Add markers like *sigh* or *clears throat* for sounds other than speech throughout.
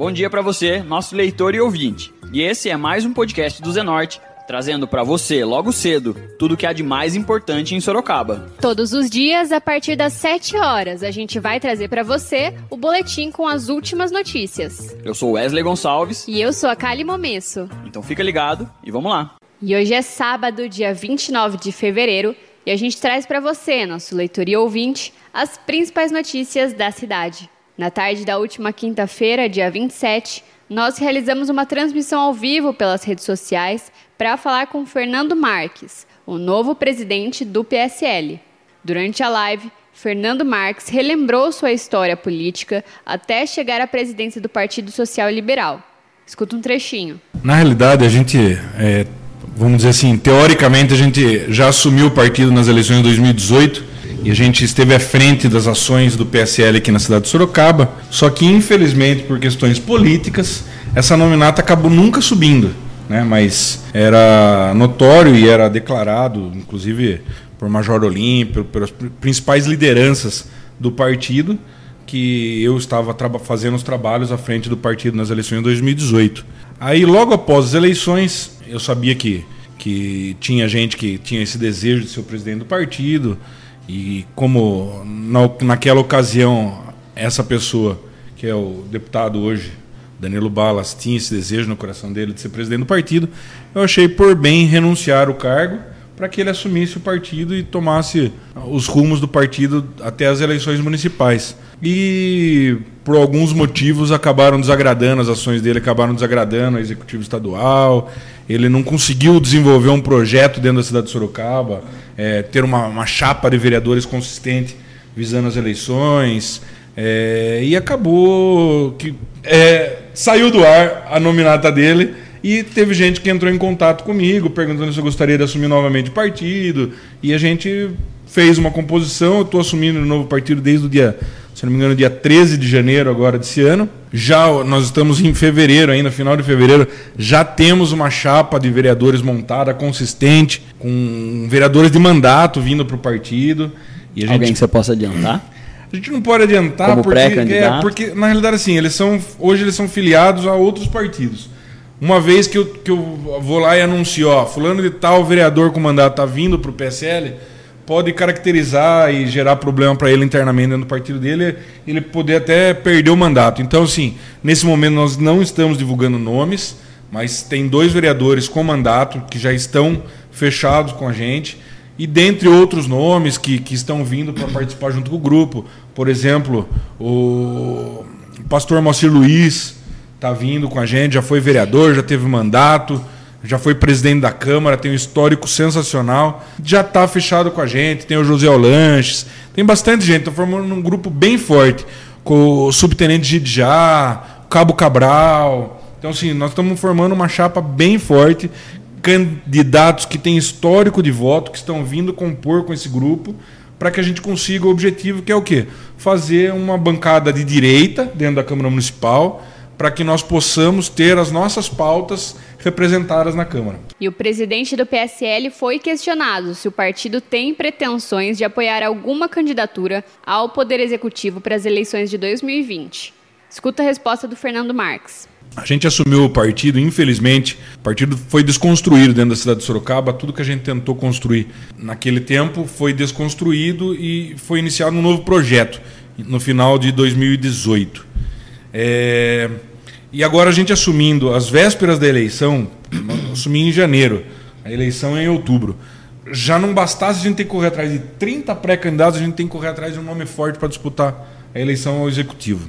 Bom dia para você, nosso leitor e ouvinte. E esse é mais um podcast do Zenorte, trazendo para você, logo cedo, tudo o que há de mais importante em Sorocaba. Todos os dias, a partir das 7 horas, a gente vai trazer para você o boletim com as últimas notícias. Eu sou Wesley Gonçalves. E eu sou a Kali Momesso. Então fica ligado e vamos lá. E hoje é sábado, dia 29 de fevereiro, e a gente traz para você, nosso leitor e ouvinte, as principais notícias da cidade. Na tarde da última quinta-feira, dia 27, nós realizamos uma transmissão ao vivo pelas redes sociais para falar com Fernando Marques, o novo presidente do PSL. Durante a live, Fernando Marques relembrou sua história política até chegar à presidência do Partido Social Liberal. Escuta um trechinho. Na realidade, a gente, é, vamos dizer assim, teoricamente a gente já assumiu o partido nas eleições de 2018 e a gente esteve à frente das ações do PSL aqui na cidade de Sorocaba, só que infelizmente por questões políticas, essa nominata acabou nunca subindo, né? Mas era notório e era declarado, inclusive por Major Olímpio, pelas principais lideranças do partido, que eu estava fazendo os trabalhos à frente do partido nas eleições de 2018. Aí logo após as eleições, eu sabia que que tinha gente que tinha esse desejo de ser o presidente do partido, e como na, naquela ocasião essa pessoa, que é o deputado hoje, Danilo Balas, tinha esse desejo no coração dele de ser presidente do partido, eu achei por bem renunciar o cargo para que ele assumisse o partido e tomasse os rumos do partido até as eleições municipais. E por alguns motivos acabaram desagradando, as ações dele acabaram desagradando o executivo estadual. Ele não conseguiu desenvolver um projeto dentro da cidade de Sorocaba, é, ter uma, uma, chapa de vereadores consistente visando as eleições. É, e acabou que é, saiu do ar a nominata dele e teve gente que entrou em contato comigo perguntando se eu gostaria de assumir novamente o partido. E a gente fez uma composição. Eu estou assumindo o novo partido desde o dia se não me engano, dia 13 de janeiro agora desse ano. Já nós estamos em fevereiro, ainda final de fevereiro, já temos uma chapa de vereadores montada, consistente, com vereadores de mandato vindo para o partido. E gente... Alguém que você possa adiantar? A gente não pode adiantar Como porque, é, porque, na realidade, assim, eles são, hoje eles são filiados a outros partidos. Uma vez que eu, que eu vou lá e anuncio, ó, fulano de tal vereador com mandato está vindo para o PSL, pode caracterizar e gerar problema para ele internamente do partido dele, ele poder até perder o mandato. Então, assim, nesse momento nós não estamos divulgando nomes, mas tem dois vereadores com mandato que já estão fechados com a gente, e dentre outros nomes que, que estão vindo para participar junto com o grupo. Por exemplo, o pastor Moacir Luiz está vindo com a gente, já foi vereador, já teve mandato já foi presidente da Câmara, tem um histórico sensacional, já está fechado com a gente, tem o José Olanches, tem bastante gente, está formando um grupo bem forte, com o subtenente Gidjá, Cabo Cabral. Então, assim, nós estamos formando uma chapa bem forte, candidatos que têm histórico de voto, que estão vindo compor com esse grupo, para que a gente consiga o objetivo que é o quê? Fazer uma bancada de direita dentro da Câmara Municipal, para que nós possamos ter as nossas pautas representadas na Câmara. E o presidente do PSL foi questionado se o partido tem pretensões de apoiar alguma candidatura ao Poder Executivo para as eleições de 2020. Escuta a resposta do Fernando Marques. A gente assumiu o partido, infelizmente, o partido foi desconstruído dentro da cidade de Sorocaba. Tudo que a gente tentou construir naquele tempo foi desconstruído e foi iniciado um novo projeto no final de 2018. É, e agora a gente assumindo as vésperas da eleição, *clears throat* assumir em janeiro, a eleição é em outubro. Já não bastasse a gente ter que correr atrás de 30 pré-candidatos, a gente tem que correr atrás de um nome forte para disputar a eleição ao executivo.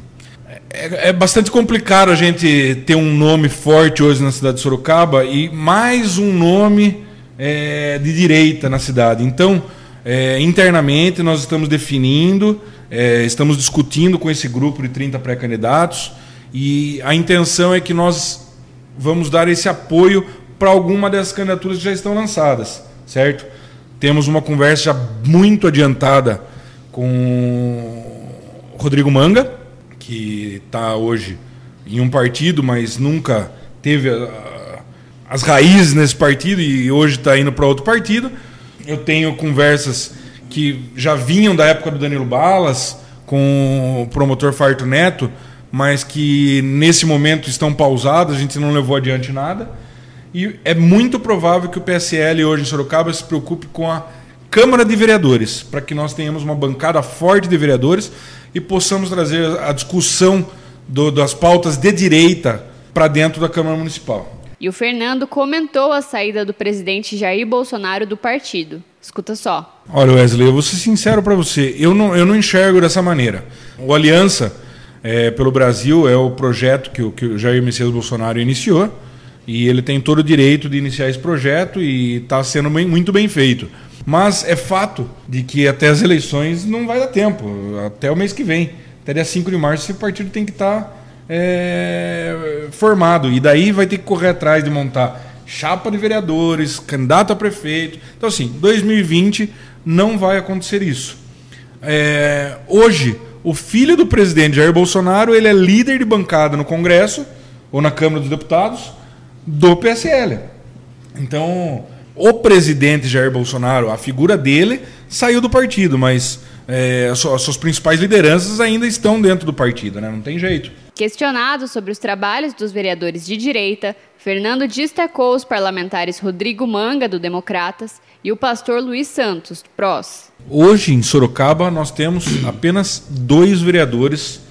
É, é, bastante complicado a gente ter um nome forte hoje na cidade de Sorocaba e mais um nome é, de direita na cidade. Então, é, internamente, nós estamos definindo, é, estamos discutindo com esse grupo de 30 pré-candidatos. E a intenção é que nós vamos dar esse apoio para alguma dessas candidaturas que já estão lançadas, certo? Temos uma conversa já muito adiantada com Rodrigo Manga, que está hoje em um partido, mas nunca teve as raízes nesse partido e hoje está indo para outro partido. Eu tenho conversas que já vinham da época do Danilo Balas com o promotor Farto Neto, mas que nesse momento estão pausadas, a gente não levou adiante nada. E é muito provável que o PSL hoje em Sorocaba se preocupe com a Câmara de Vereadores, para que nós tenhamos uma bancada forte de vereadores e possamos trazer a discussão do, das pautas de direita para dentro da Câmara Municipal. E o Fernando comentou a saída do presidente Jair Bolsonaro do partido. Escuta só. Olha, Wesley, eu vou ser sincero para você. Eu não, eu não enxergo dessa maneira. O Aliança é, pelo Brasil é o projeto que o, que o Jair Messias Bolsonaro iniciou. E ele tem todo o direito de iniciar esse projeto e está sendo bem, muito bem feito. Mas é fato de que até as eleições não vai dar tempo, até o mês que vem. Até dia 5 de março esse partido tem que estar tá, é, formado. E daí vai ter que correr atrás de montar chapa de vereadores, candidato a prefeito. Então, assim, 2020 não vai acontecer isso. É, hoje, o filho do presidente Jair Bolsonaro ele é líder de bancada no Congresso ou na Câmara dos Deputados do PSL. Então, o presidente Jair Bolsonaro, a figura dele, saiu do partido, mas é, as suas principais lideranças ainda estão dentro do partido, né? não tem jeito. Questionado sobre os trabalhos dos vereadores de direita, Fernando destacou os parlamentares Rodrigo Manga, do Democratas, e o pastor Luiz Santos, do PROS. Hoje, em Sorocaba, nós temos apenas dois vereadores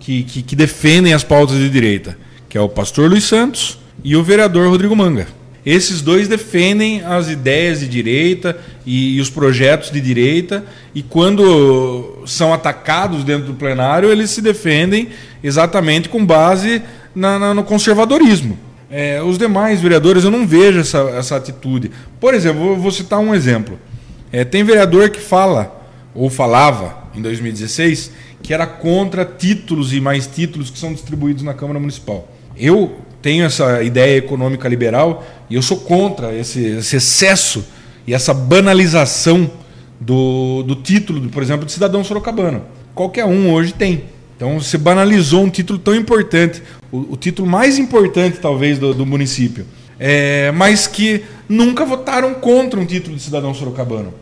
que, que, que defendem as pautas de direita, que é o pastor Luiz Santos e o vereador Rodrigo Manga. Esses dois defendem as ideias de direita e, e, os projetos de direita, e quando são atacados dentro do plenário, eles se defendem exatamente com base na, na, no conservadorismo. É, os demais vereadores, eu não vejo essa, essa atitude. Por exemplo, vou, vou citar um exemplo. É, tem vereador que fala, ou falava em 2016, que era contra títulos e mais títulos que são distribuídos na Câmara Municipal. Eu tenho essa ideia econômica liberal e eu sou contra esse, esse excesso e essa banalização do, do título, por exemplo, de cidadão sorocabano. Qualquer um hoje tem. Então você banalizou um título tão importante, o, o título mais importante talvez do, do município, é, mas que nunca votaram contra um título de cidadão sorocabano.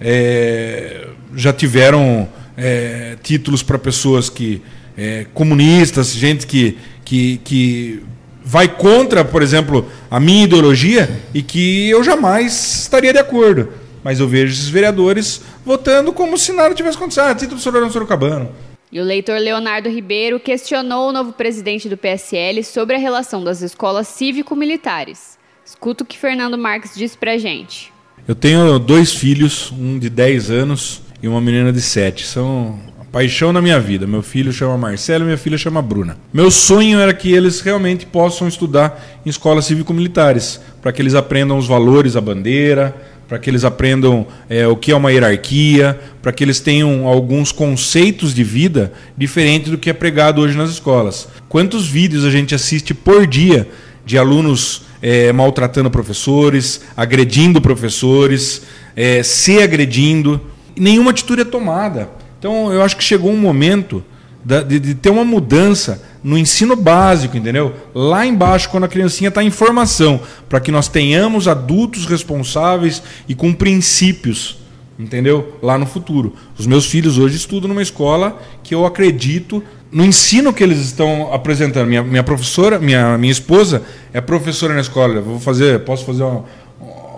É, já tiveram é, títulos para pessoas que é, comunistas, gente que, que, que vai contra, por exemplo, a minha ideologia e que eu jamais estaria de acordo. Mas eu vejo esses vereadores votando como se nada tivesse acontecido. Ah, título Sorocabano Sorocabano. E o leitor Leonardo Ribeiro questionou o novo presidente do PSL sobre a relação das escolas cívico-militares. Escuta o que Fernando Marques disse pra gente. Eu tenho dois filhos, um de 10 anos e uma menina de 7. São paixão na minha vida. Meu filho chama Marcelo e minha filha chama Bruna. Meu sonho era que eles realmente possam estudar em escolas cívico-militares, para que eles aprendam os valores da bandeira, para que eles aprendam é, o que é uma hierarquia, para que eles tenham alguns conceitos de vida diferentes do que é pregado hoje nas escolas. Quantos vídeos a gente assiste por dia de alunos é, maltratando professores, agredindo professores, é, se agredindo? Nenhuma atitude é tomada. Então, eu acho que chegou um momento de, de, ter uma mudança no ensino básico, entendeu? Lá embaixo, quando a criancinha está em formação, para que nós tenhamos adultos responsáveis e com princípios, entendeu? Lá no futuro. Os meus filhos hoje estudam numa escola que eu acredito no ensino que eles estão apresentando. Minha, minha professora, minha, minha esposa é professora na escola. Eu vou fazer, posso fazer um,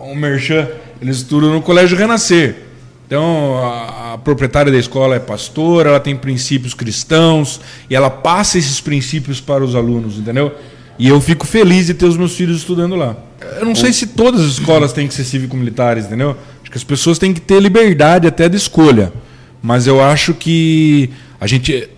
um merchan. Eles estudam no Colégio Renascer. Então, a, proprietária da escola é pastora, ela tem princípios cristãos e ela passa esses princípios para os alunos, entendeu? E eu fico feliz de ter os meus filhos estudando lá. Eu não sei se todas as escolas têm que ser cívico-militares, entendeu? Acho que as pessoas têm que ter liberdade até de escolha. Mas eu acho que a gente.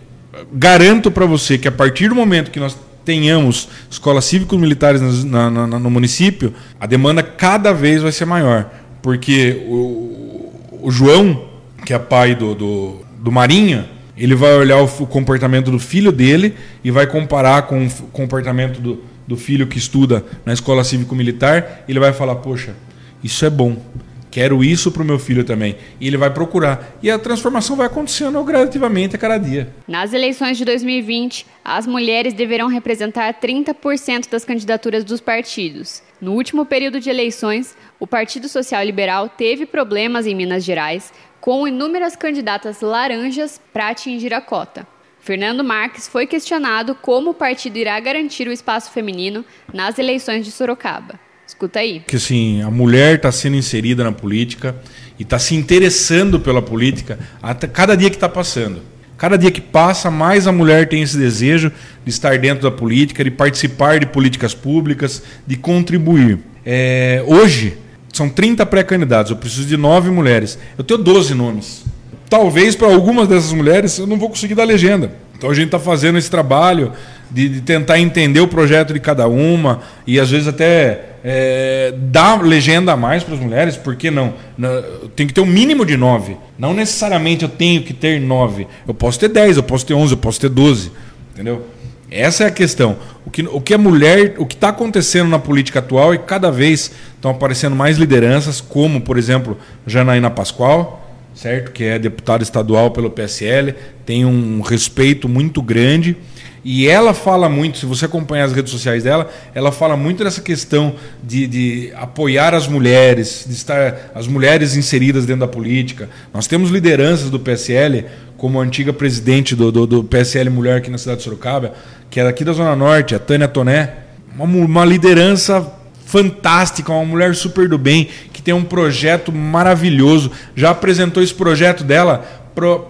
Garanto para você que a partir do momento que nós tenhamos escolas cívico-militares no, no município, a demanda cada vez vai ser maior. Porque o, o João, que é pai do, do, do Marinha, ele vai olhar o, comportamento do filho dele e vai comparar com o comportamento do, do filho que estuda na escola cívico-militar. Ele vai falar: Poxa, isso é bom. Quero isso para o meu filho também. E ele vai procurar. E a transformação vai acontecendo gradativamente a cada dia. Nas eleições de 2020, as mulheres deverão representar 30% das candidaturas dos partidos. No último período de eleições, o Partido Social Liberal teve problemas em Minas Gerais, com inúmeras candidatas laranjas para atingir a cota. Fernando Marques foi questionado como o partido irá garantir o espaço feminino nas eleições de Sorocaba. Escuta aí. Que assim, a mulher está sendo inserida na política e está se interessando pela política até cada dia que está passando. Cada dia que passa, mais a mulher tem esse desejo de estar dentro da política, de participar de políticas públicas, de contribuir. É, hoje, são 30 pré-candidatos, eu preciso de nove mulheres. Eu tenho 12 nomes. Talvez para algumas dessas mulheres eu não vou conseguir dar legenda. Então a gente está fazendo esse trabalho de, de, tentar entender o projeto de cada uma e às vezes até é, dar legenda a mais para as mulheres, por que não? Tem que ter um mínimo de nove. Não necessariamente eu tenho que ter nove. Eu posso ter dez, eu posso ter onze, eu posso ter doze. Entendeu? Essa é a questão. O que, o que a mulher, o que está acontecendo na política atual que cada vez estão aparecendo mais lideranças, como, por exemplo, Janaína Pascoal, certo? Que é deputada estadual pelo PSL, tem um respeito muito grande. E ela fala muito, se você acompanhar as redes sociais dela, ela fala muito dessa questão de, de, apoiar as mulheres, de estar as mulheres inseridas dentro da política. Nós temos lideranças do PSL, como a antiga presidente do, do, do PSL Mulher aqui na cidade de Sorocaba, que é daqui da Zona Norte, a Tânia Toné, uma, uma liderança fantástica, uma mulher super do bem, que tem um projeto maravilhoso. Já apresentou esse projeto dela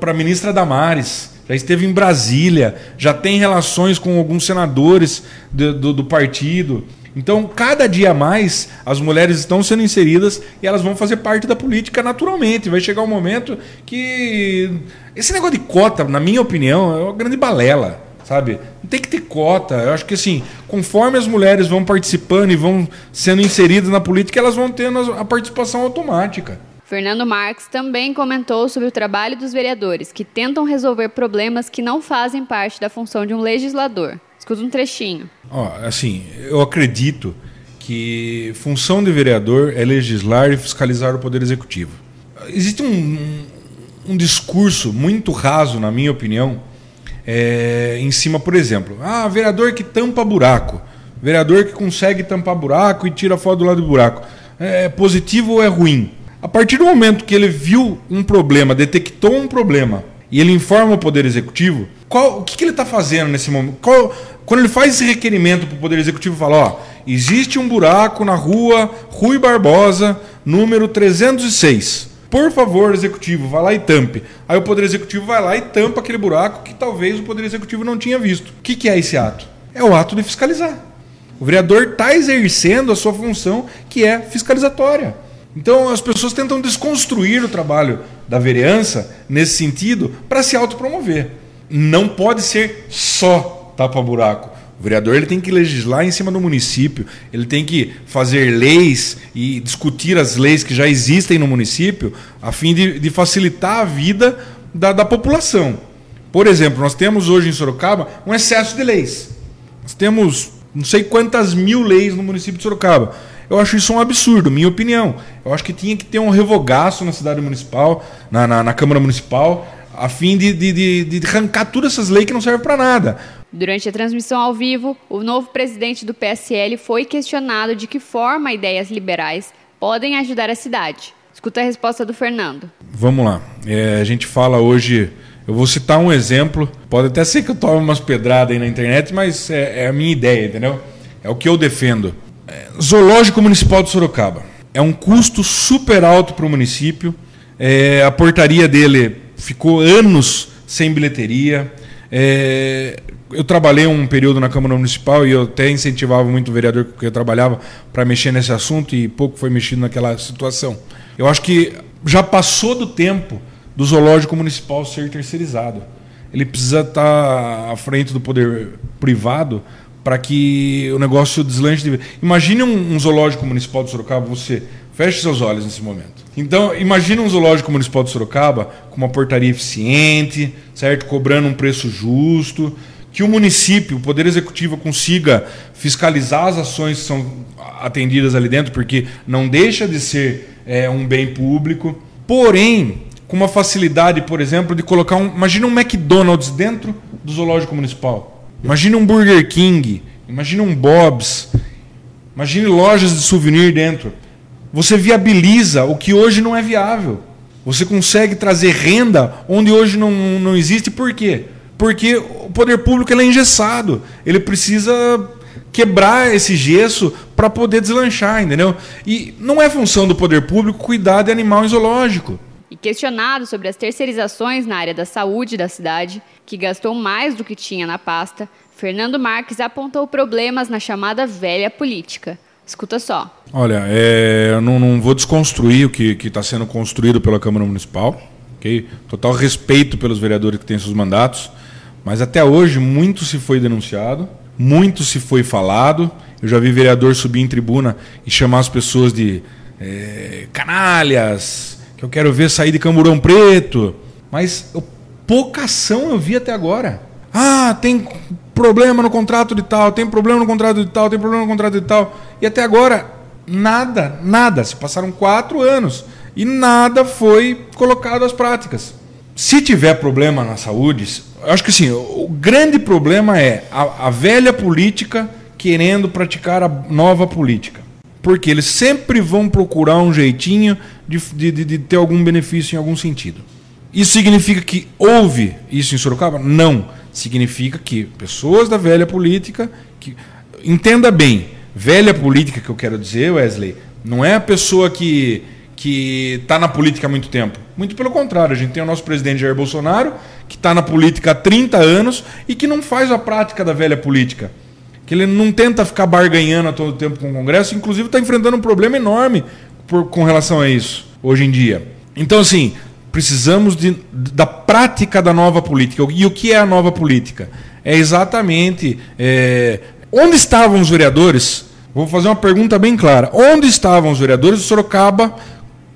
para a ministra Damares já esteve em Brasília, já tem relações com alguns senadores do, do, do partido. Então, cada dia mais, as mulheres estão sendo inseridas e elas vão fazer parte da política naturalmente. Vai chegar um momento que. Esse negócio de cota, na minha opinião, é uma grande balela. Sabe? Não tem que ter cota. Eu acho que assim, conforme as mulheres vão participando e vão sendo inseridas na política, elas vão tendo a participação automática. Fernando Marques também comentou sobre o trabalho dos vereadores, que tentam resolver problemas que não fazem parte da função de um legislador. Escuta um trechinho. Ó, assim, eu acredito que função de vereador é legislar e fiscalizar o poder executivo. Existe um, um discurso muito raso, na minha opinião, é, em cima, por exemplo, ah, vereador que tampa buraco, vereador que consegue tampar buraco e tira foto do lado do buraco. É positivo ou é ruim? A partir do momento que ele viu um problema, detectou um problema e ele informa o Poder Executivo, qual, o que, que ele está fazendo nesse momento? Qual, quando ele faz esse requerimento para o Poder Executivo, fala: ó, existe um buraco na rua Rui Barbosa, número 306. Por favor, executivo, vá lá e tampe. Aí o Poder Executivo vai lá e tampa aquele buraco que talvez o Poder Executivo não tinha visto. O que, que é esse ato? É o ato de fiscalizar. O vereador está exercendo a sua função, que é fiscalizatória. Então as pessoas tentam desconstruir o trabalho da vereança nesse sentido para se autopromover. Não pode ser só tapa-buraco. O vereador ele tem que legislar em cima do município, ele tem que fazer leis e discutir as leis que já existem no município a fim de, de facilitar a vida da, da população. Por exemplo, nós temos hoje em Sorocaba um excesso de leis. Nós temos não sei quantas mil leis no município de Sorocaba. Eu acho isso um absurdo, minha opinião. Eu acho que tinha que ter um revogaço na cidade municipal, na, na, na Câmara Municipal, a fim de, de, de, de arrancar todas essas leis que não servem para nada. Durante a transmissão ao vivo, o novo presidente do PSL foi questionado de que forma ideias liberais podem ajudar a cidade. Escuta a resposta do Fernando. Vamos lá. É, a gente fala hoje. Eu vou citar um exemplo. Pode até ser que eu tome umas pedradas aí na internet, mas é, é a minha ideia, entendeu? É o que eu defendo. Zoológico Municipal de Sorocaba. É um custo super alto para o município. É, a portaria dele ficou anos sem bilheteria. É, eu trabalhei um período na Câmara Municipal e eu até incentivava muito o vereador que eu trabalhava para mexer nesse assunto e pouco foi mexido naquela situação. Eu acho que já passou do tempo do zoológico municipal ser terceirizado. Ele precisa estar à frente do poder privado para que o negócio deslanche. De... Imagine um, um, zoológico municipal de Sorocaba, você feche seus olhos nesse momento. Então, imagine um zoológico municipal de Sorocaba com uma portaria eficiente, certo, cobrando um preço justo, que o município, o poder executivo consiga fiscalizar as ações que são atendidas ali dentro, porque não deixa de ser é, um bem público. Porém, com uma facilidade, por exemplo, de colocar um, imagine um McDonald's dentro do zoológico municipal Imagine um Burger King, imagine um Bob's, imagine lojas de souvenir dentro. Você viabiliza o que hoje não é viável. Você consegue trazer renda onde hoje não, não existe. Por quê? Porque o poder público é engessado. Ele precisa quebrar esse gesso para poder deslanchar, entendeu? E não é função do poder público cuidar de animal em zoológico. E questionado sobre as terceirizações na área da saúde da cidade, que gastou mais do que tinha na pasta, Fernando Marques apontou problemas na chamada velha política. Escuta só. Olha, é, eu não, não, vou desconstruir o que está sendo construído pela Câmara Municipal. Okay? Total respeito pelos vereadores que têm seus mandatos. Mas até hoje muito se foi denunciado, muito se foi falado. Eu já vi vereador subir em tribuna e chamar as pessoas de é, canalhas, que eu quero ver sair de Camburão Preto. Mas eu, pouca ação eu vi até agora. Ah, tem problema no contrato de tal, tem problema no contrato de tal, tem problema no contrato de tal. E até agora, nada, nada. Se passaram quatro anos e nada foi colocado às práticas. Se tiver problema na saúde, acho que assim, o grande problema é a, a velha política querendo praticar a nova política. Porque eles sempre vão procurar um jeitinho de, de, de, ter algum benefício em algum sentido. Isso significa que houve isso em Sorocaba? Não. Significa que pessoas da velha política. Que, entenda bem, velha política que eu quero dizer, Wesley, não é a pessoa que que está na política há muito tempo. Muito pelo contrário, a gente tem o nosso presidente Jair Bolsonaro, que está na política há 30 anos e que não faz a prática da velha política. Que ele não tenta ficar barganhando a todo tempo com o Congresso, inclusive está enfrentando um problema enorme por, com relação a isso, hoje em dia. Então, assim, precisamos de, da prática da nova política. E o que é a nova política? É exatamente. É, onde estavam os vereadores? Vou fazer uma pergunta bem clara. Onde estavam os vereadores de Sorocaba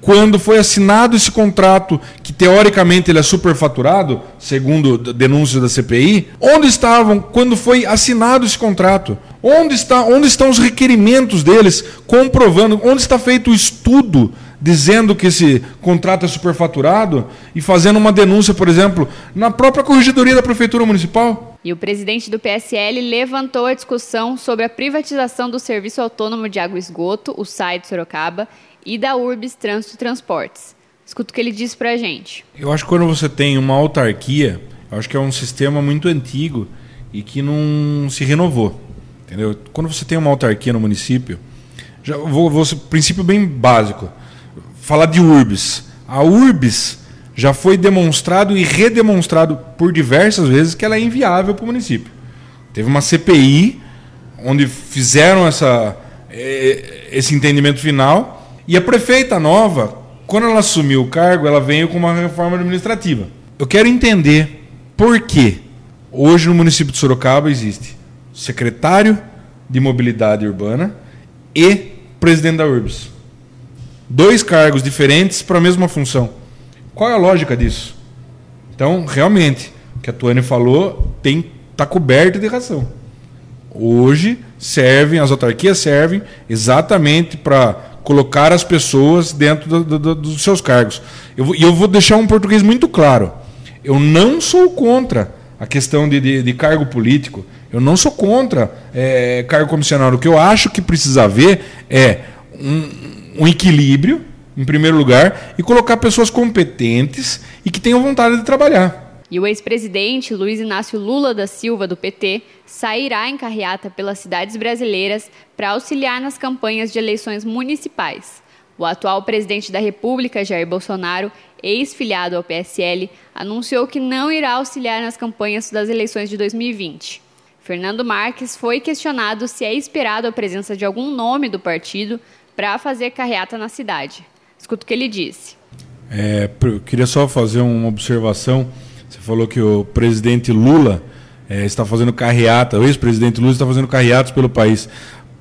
quando foi assinado esse contrato, que teoricamente ele é superfaturado, segundo denúncias da CPI, onde estavam quando foi assinado esse contrato? Onde, está, onde estão os requerimentos deles comprovando? Onde está feito o estudo dizendo que esse contrato é superfaturado e fazendo uma denúncia, por exemplo, na própria corregedoria da Prefeitura Municipal? E o presidente do PSL levantou a discussão sobre a privatização do Serviço Autônomo de Água e Esgoto, o SAI de Sorocaba, e da Urbis Trânsito Transportes. Escuta o que ele disse para a gente. Eu acho que quando você tem uma autarquia, eu acho que é um sistema muito antigo e que não se renovou. Entendeu? Quando você tem uma autarquia no município, já vou, vou princípio bem básico. Falar de Urbis. A Urbis já foi demonstrado e redemonstrado por diversas vezes que ela é inviável para o município. Teve uma CPI onde fizeram essa, eh, esse entendimento final e a prefeita nova, quando ela assumiu o cargo, ela veio com uma reforma administrativa. Eu quero entender por que hoje no município de Sorocaba existe secretário de mobilidade urbana e presidente da URBS. Dois cargos diferentes para a mesma função. Qual é a lógica disso? Então, realmente, o que a Tuane falou tem está coberto de razão. Hoje servem, as autarquias servem exatamente para colocar as pessoas dentro do, do, dos seus cargos. E eu, eu, vou deixar um português muito claro. Eu não sou contra a questão de, de, de cargo político. Eu não sou contra é, cargo comissionário. O que eu acho que precisa haver é um, um equilíbrio, em primeiro lugar, e colocar pessoas competentes e que tenham vontade de trabalhar. E o ex-presidente Luiz Inácio Lula da Silva, do PT, sairá em carreata pelas cidades brasileiras para auxiliar nas campanhas de eleições municipais. O atual presidente da República, Jair Bolsonaro, ex-filiado ao PSL, anunciou que não irá auxiliar nas campanhas das eleições de 2020. Fernando Marques foi questionado se é esperado a presença de algum nome do partido para fazer carreata na cidade. Escuta o que ele disse. É, eu queria só fazer uma observação você falou que o presidente Lula é, está fazendo carreata, o ex-presidente Lula está fazendo carreatas pelo país.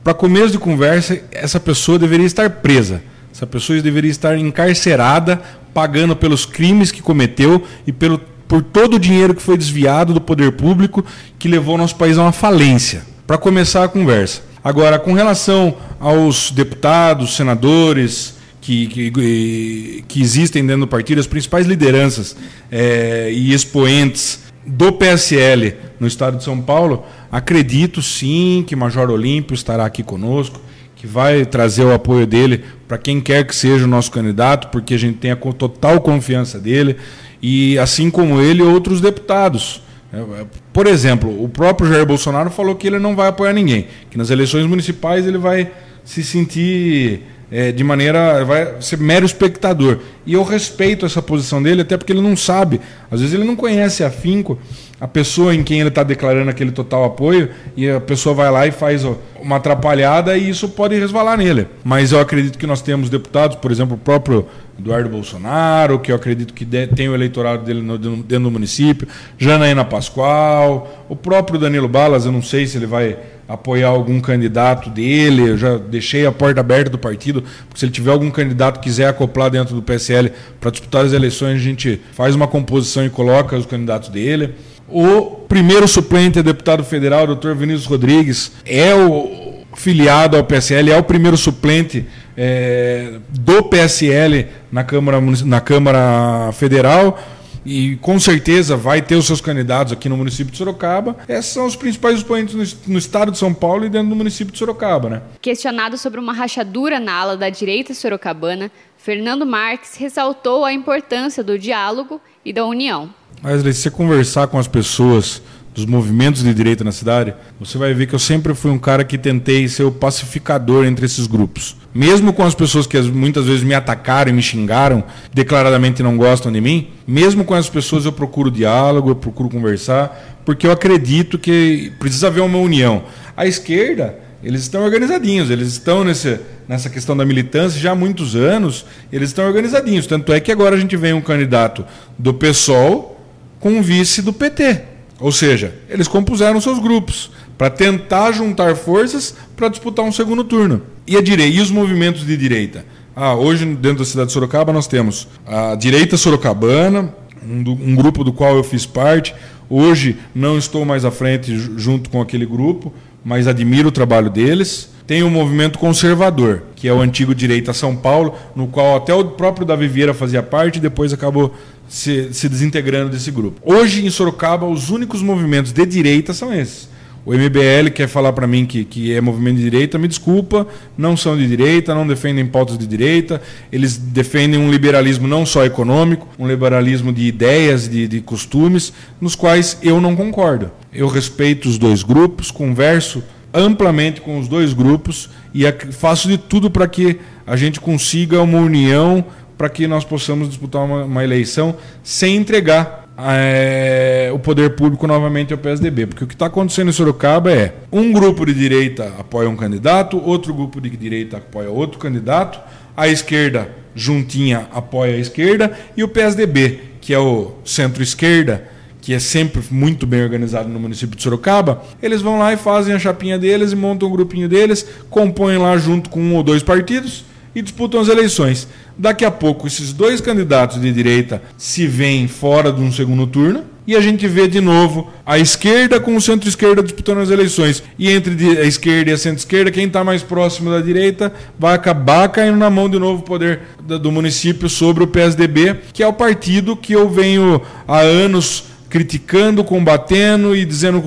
Para começo de conversa, essa pessoa deveria estar presa. Essa pessoa deveria estar encarcerada, pagando pelos crimes que cometeu e pelo, por todo o dinheiro que foi desviado do poder público que levou o nosso país a uma falência. Para começar a conversa. Agora, com relação aos deputados, senadores, que, que, que existem dentro do partido, as principais lideranças é, e expoentes do PSL no estado de São Paulo, acredito sim que Major Olímpio estará aqui conosco, que vai trazer o apoio dele para quem quer que seja o nosso candidato, porque a gente tem a total confiança dele, e assim como ele, outros deputados. É, é, por exemplo, o próprio Jair Bolsonaro falou que ele não vai apoiar ninguém, que nas eleições municipais ele vai se sentir é, de maneira. vai ser mero espectador. E eu respeito essa posição dele, até porque ele não sabe. Às vezes ele não conhece afinco a pessoa em quem ele está declarando aquele total apoio e a pessoa vai lá e faz uma atrapalhada e isso pode resvalar nele. Mas eu acredito que nós temos deputados, por exemplo, o próprio Eduardo Bolsonaro, que eu acredito que tem o eleitorado dele no, dentro do município, Janaína Pascoal, o próprio Danilo Balas, eu não sei se ele vai apoiar algum candidato dele, eu já deixei a porta aberta do partido, porque se ele tiver algum candidato que quiser acoplar dentro do PSL para disputar as eleições, a gente faz uma composição e coloca os candidatos dele. O primeiro suplente é deputado federal, doutor Vinícius Rodrigues, é o filiado ao PSL, é o primeiro suplente é, do PSL na Câmara, na Câmara Federal e com certeza vai ter os seus candidatos aqui no município de Sorocaba. Esses são os principais expoentes no, no, estado de São Paulo e dentro do município de Sorocaba, né? Questionado sobre uma rachadura na ala da direita sorocabana, Fernando Marques ressaltou a importância do diálogo e da união. Wesley, se você conversar com as pessoas dos movimentos de direita na cidade, você vai ver que eu sempre fui um cara que tentei ser o pacificador entre esses grupos. Mesmo com as pessoas que muitas vezes me atacaram e me xingaram, declaradamente não gostam de mim, mesmo com essas pessoas eu procuro diálogo, eu procuro conversar, porque eu acredito que precisa haver uma união. A esquerda, eles estão organizadinhos, eles estão nesse, nessa questão da militância já há muitos anos, eles estão organizadinhos. Tanto é que agora a gente vem um candidato do PSOL com um vice do PT. Ou seja, eles compuseram seus grupos para tentar juntar forças para disputar um segundo turno. E a direita, e os movimentos de direita? Ah, hoje dentro da cidade de Sorocaba nós temos a direita sorocabana, um, um grupo do qual eu fiz parte. Hoje não estou mais à frente junto com aquele grupo, mas admiro o trabalho deles. Tem o um movimento conservador, que é o antigo Direita São Paulo, no qual até o próprio Davi Vieira fazia parte e depois acabou se, se desintegrando desse grupo. Hoje, em Sorocaba, os únicos movimentos de direita são esses. O MBL quer falar para mim que, que é movimento de direita, me desculpa, não são de direita, não defendem pautas de direita, eles defendem um liberalismo não só econômico, um liberalismo de ideias, de, de costumes, nos quais eu não concordo. Eu respeito os dois grupos, converso amplamente com os dois grupos e faço de tudo para que a gente consiga uma união para que nós possamos disputar uma, uma eleição sem entregar é, o poder público novamente ao PSDB. Porque o que está acontecendo em Sorocaba é um grupo de direita apoia um candidato, outro grupo de direita apoia outro candidato, a esquerda juntinha apoia a esquerda e o PSDB, que é o centro-esquerda, que é sempre muito bem organizado no município de Sorocaba, eles vão lá e fazem a chapinha deles e montam um grupinho deles, compõem lá junto com um ou dois partidos e disputam as eleições. Daqui a pouco, esses dois candidatos de direita se veem fora de um segundo turno e a gente vê de novo a esquerda com o centro-esquerda disputando as eleições. E entre a esquerda e a centro-esquerda, quem está mais próximo da direita vai acabar caindo na mão de novo o poder do município sobre o PSDB, que é o partido que eu venho há anos criticando, combatendo e dizendo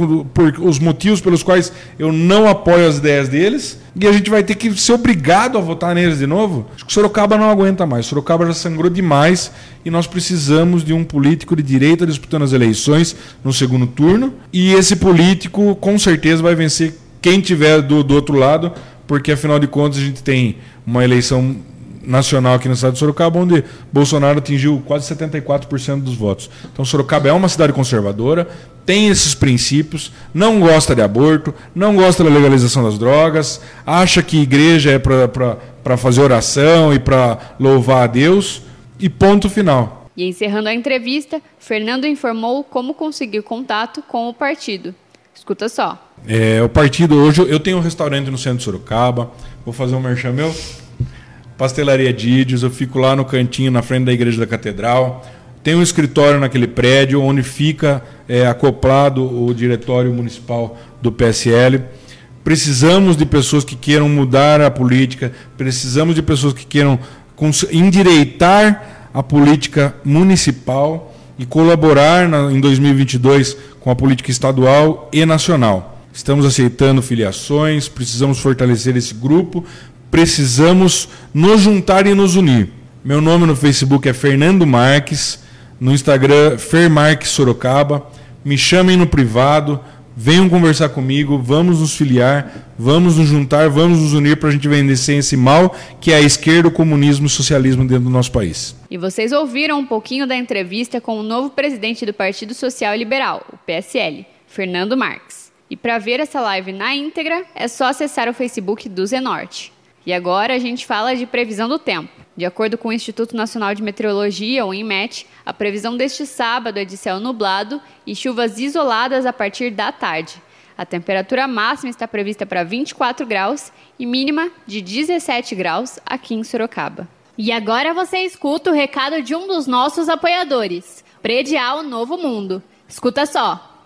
os motivos pelos quais eu não apoio as ideias deles. E a gente vai ter que ser obrigado a votar neles de novo. Acho que Sorocaba não aguenta mais. Sorocaba já sangrou demais e nós precisamos de um político de direita disputando as eleições no segundo turno. E esse político, com certeza, vai vencer quem tiver do, do outro lado, porque afinal de contas a gente tem uma eleição nacional aqui no estado de Sorocaba, onde Bolsonaro atingiu quase 74% dos votos. Então, Sorocaba é uma cidade conservadora, tem esses princípios, não gosta de aborto, não gosta da legalização das drogas, acha que igreja é para fazer oração e para louvar a Deus, e ponto final. E encerrando a entrevista, Fernando informou como conseguir contato com o partido. Escuta só. É, o partido hoje, eu tenho um restaurante no centro de Sorocaba, vou fazer um merchan meu. Pastelaria Dídios, eu fico lá no cantinho, na frente da Igreja da Catedral. Tem um escritório naquele prédio onde fica é, acoplado o diretório municipal do PSL. Precisamos de pessoas que queiram mudar a política, precisamos de pessoas que queiram endireitar a política municipal e colaborar na, em 2022 com a política estadual e nacional. Estamos aceitando filiações, precisamos fortalecer esse grupo precisamos nos juntar e nos unir. Meu nome no Facebook é Fernando Marques, no Instagram Fer Marques Sorocaba. me chamem no privado, venham conversar comigo, vamos nos filiar, vamos nos juntar, vamos nos unir para a gente vencer esse mal que é a esquerda, o comunismo e o socialismo dentro do nosso país. E vocês ouviram um pouquinho da entrevista com o novo presidente do Partido Social Liberal, o PSL, Fernando Marques. E para ver essa live na íntegra, é só acessar o Facebook do Zenorte. E agora a gente fala de previsão do tempo. De acordo com o Instituto Nacional de Meteorologia, o INMET, a previsão deste sábado é de céu nublado e chuvas isoladas a partir da tarde. A temperatura máxima está prevista para 24 graus e mínima de 17 graus aqui em Sorocaba. E agora você escuta o recado de um dos nossos apoiadores, Predial Novo Mundo. Escuta só.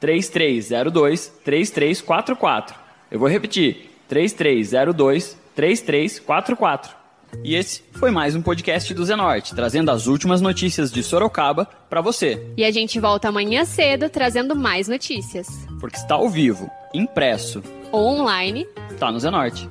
3302 3344. Eu vou repetir: 3302 3344. E esse foi mais um podcast do Zenorte, trazendo as últimas notícias de Sorocaba para você. E a gente volta amanhã cedo trazendo mais notícias. Porque está ao vivo, impresso ou online, tá no Zenorte.